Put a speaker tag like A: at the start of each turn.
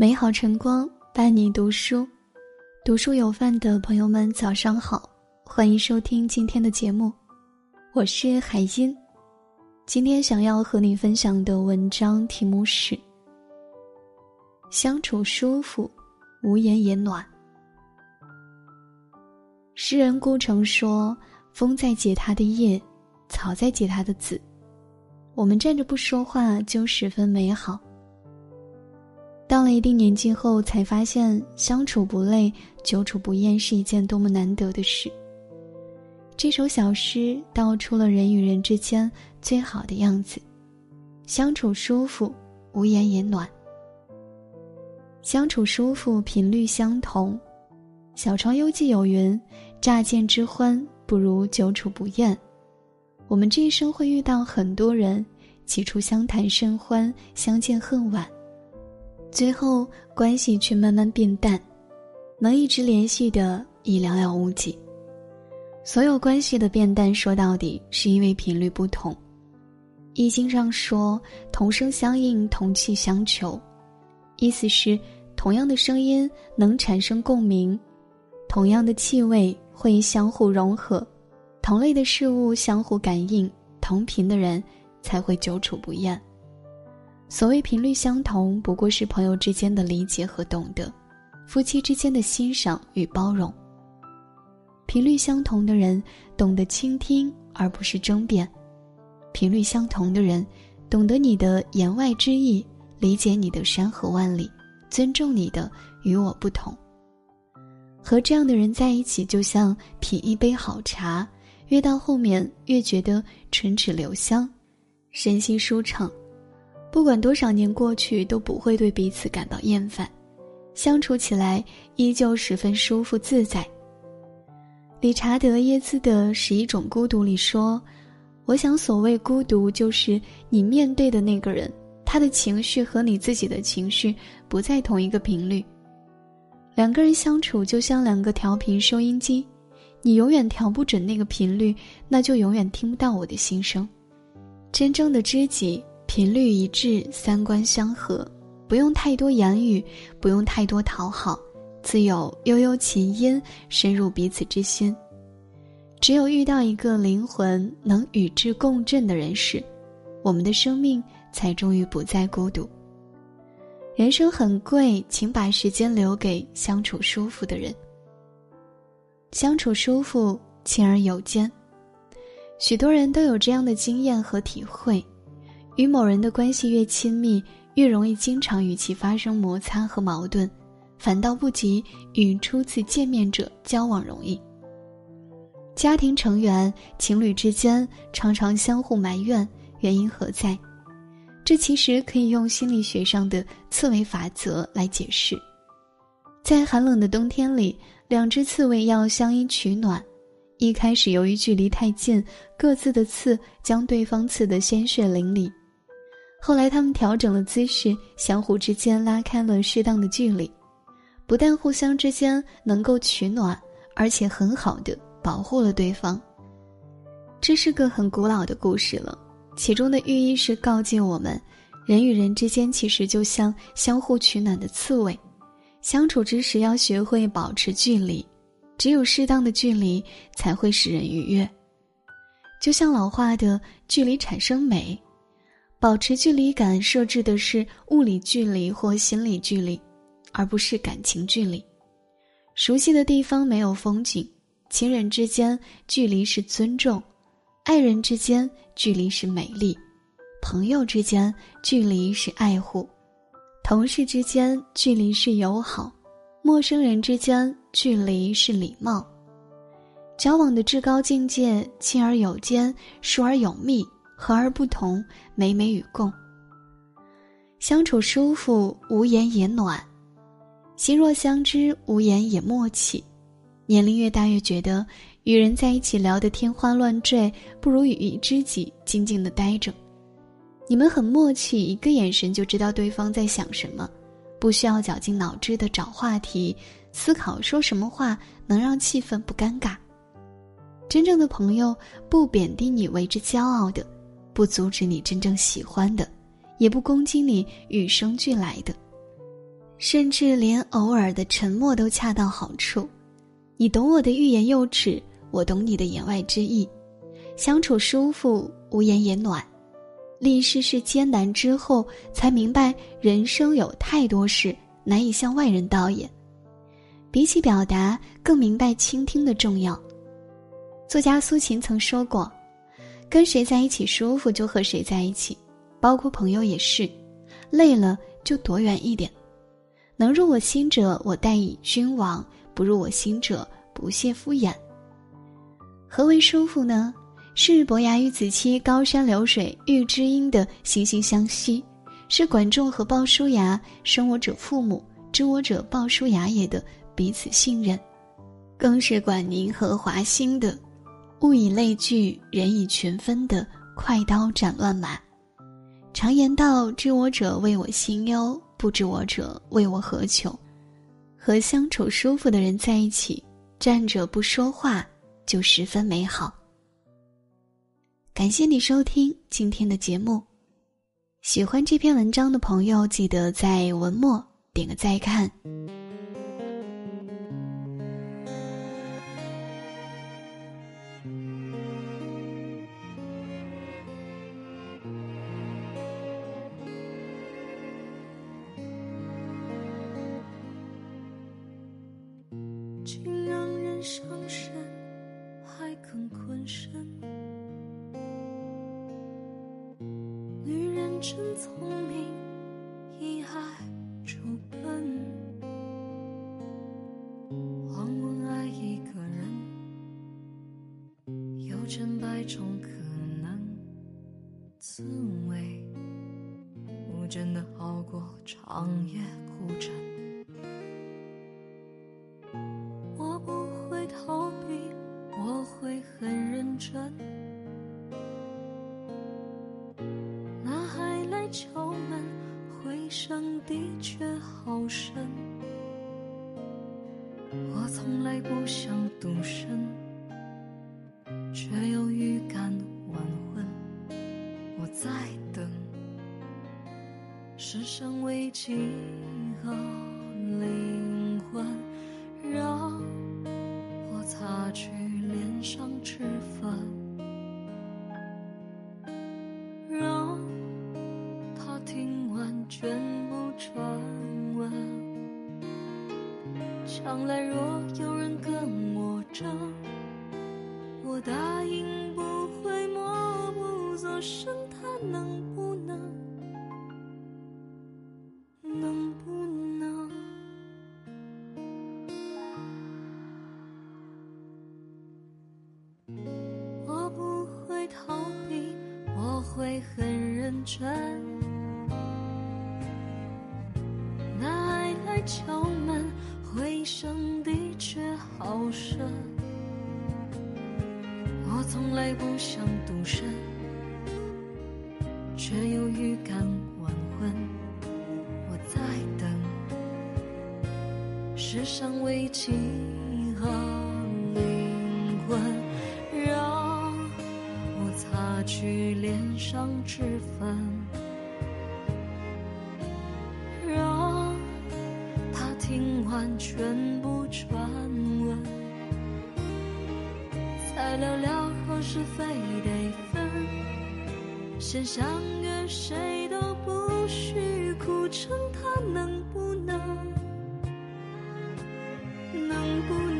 A: 美好晨光伴你读书，读书有范的朋友们早上好，欢迎收听今天的节目，我是海音。今天想要和你分享的文章题目是：相处舒服，无言也暖。诗人顾城说：“风在解它的叶，草在解它的籽，我们站着不说话，就十分美好。”到了一定年纪后，才发现相处不累、久处不厌是一件多么难得的事。这首小诗道出了人与人之间最好的样子：相处舒服，无言也暖；相处舒服，频率相同。小窗幽记有云：“乍见之欢，不如久处不厌。”我们这一生会遇到很多人，起初相谈甚欢，相见恨晚。最后，关系却慢慢变淡，能一直联系的已寥寥无几。所有关系的变淡，说到底是因为频率不同。易经上说：“同声相应，同气相求。”意思是，同样的声音能产生共鸣，同样的气味会相互融合，同类的事物相互感应，同频的人才会久处不厌。所谓频率相同，不过是朋友之间的理解和懂得，夫妻之间的欣赏与包容。频率相同的人懂得倾听，而不是争辩；频率相同的人懂得你的言外之意，理解你的山河万里，尊重你的与我不同。和这样的人在一起，就像品一杯好茶，越到后面越觉得唇齿留香，身心舒畅。不管多少年过去，都不会对彼此感到厌烦，相处起来依旧十分舒服自在。理查德耶兹的《十一种孤独》里说：“我想，所谓孤独，就是你面对的那个人，他的情绪和你自己的情绪不在同一个频率。两个人相处就像两个调频收音机，你永远调不准那个频率，那就永远听不到我的心声。真正的知己。”频率一致，三观相合，不用太多言语，不用太多讨好，自有悠悠琴音深入彼此之心。只有遇到一个灵魂能与之共振的人时，我们的生命才终于不再孤独。人生很贵，请把时间留给相处舒服的人。相处舒服，亲而有间。许多人都有这样的经验和体会。与某人的关系越亲密，越容易经常与其发生摩擦和矛盾，反倒不及与初次见面者交往容易。家庭成员、情侣之间常常相互埋怨，原因何在？这其实可以用心理学上的刺猬法则来解释。在寒冷的冬天里，两只刺猬要相依取暖。一开始，由于距离太近，各自的刺将对方刺得鲜血淋漓。后来，他们调整了姿势，相互之间拉开了适当的距离，不但互相之间能够取暖，而且很好的保护了对方。这是个很古老的故事了，其中的寓意是告诫我们：人与人之间其实就像相互取暖的刺猬，相处之时要学会保持距离，只有适当的距离才会使人愉悦。就像老话的“距离产生美”。保持距离感设置的是物理距离或心理距离，而不是感情距离。熟悉的地方没有风景，情人之间距离是尊重，爱人之间距离是美丽，朋友之间距离是爱护，同事之间距离是友好，陌生人之间距离是礼貌。交往的至高境界，亲而有间，疏而有密。和而不同，美美与共。相处舒服，无言也暖；心若相知，无言也默契。年龄越大，越觉得与人在一起聊得天花乱坠，不如与一知己静静的待着。你们很默契，一个眼神就知道对方在想什么，不需要绞尽脑汁的找话题，思考说什么话能让气氛不尴尬。真正的朋友，不贬低你为之骄傲的。不阻止你真正喜欢的，也不攻击你与生俱来的。甚至连偶尔的沉默都恰到好处。你懂我的欲言又止，我懂你的言外之意，相处舒服，无言也暖。历世事艰难之后，才明白人生有太多事难以向外人道也。比起表达，更明白倾听的重要。作家苏秦曾说过：“跟谁在一起舒服，就和谁在一起，包括朋友也是。累了就躲远一点。能入我心者，我待以君王；不入我心者，不屑敷衍。”何为舒服呢？是伯牙与子期高山流水遇知音的惺惺相惜，是管仲和鲍叔牙生我者父母，知我者鲍叔牙也的彼此信任，更是管宁和华歆的物以类聚，人以群分的快刀斩乱麻。常言道：知我者为我心忧，不知我者为我何求。和相处舒服的人在一起，站着不说话就十分美好。感谢你收听今天的节目，喜欢这篇文章的朋友，记得在文末点个再看。
B: 滋味我真的好过长夜孤枕。我不会逃避，我会很认真。那海来敲门，回声的确好深。我从来不想独身，上未几何灵魂，让我擦去脸上脂粉。让他听完全部传闻将来若有人跟我争，我答应不会默不作声。他能不转。那爱来敲门。回声的确好深，我从来不想独身，却又预感晚婚。我在等，世上唯几何去脸上脂粉，让他听完全部传闻，才聊聊何时非得分，先相约谁都不许哭成他能不能，能不能？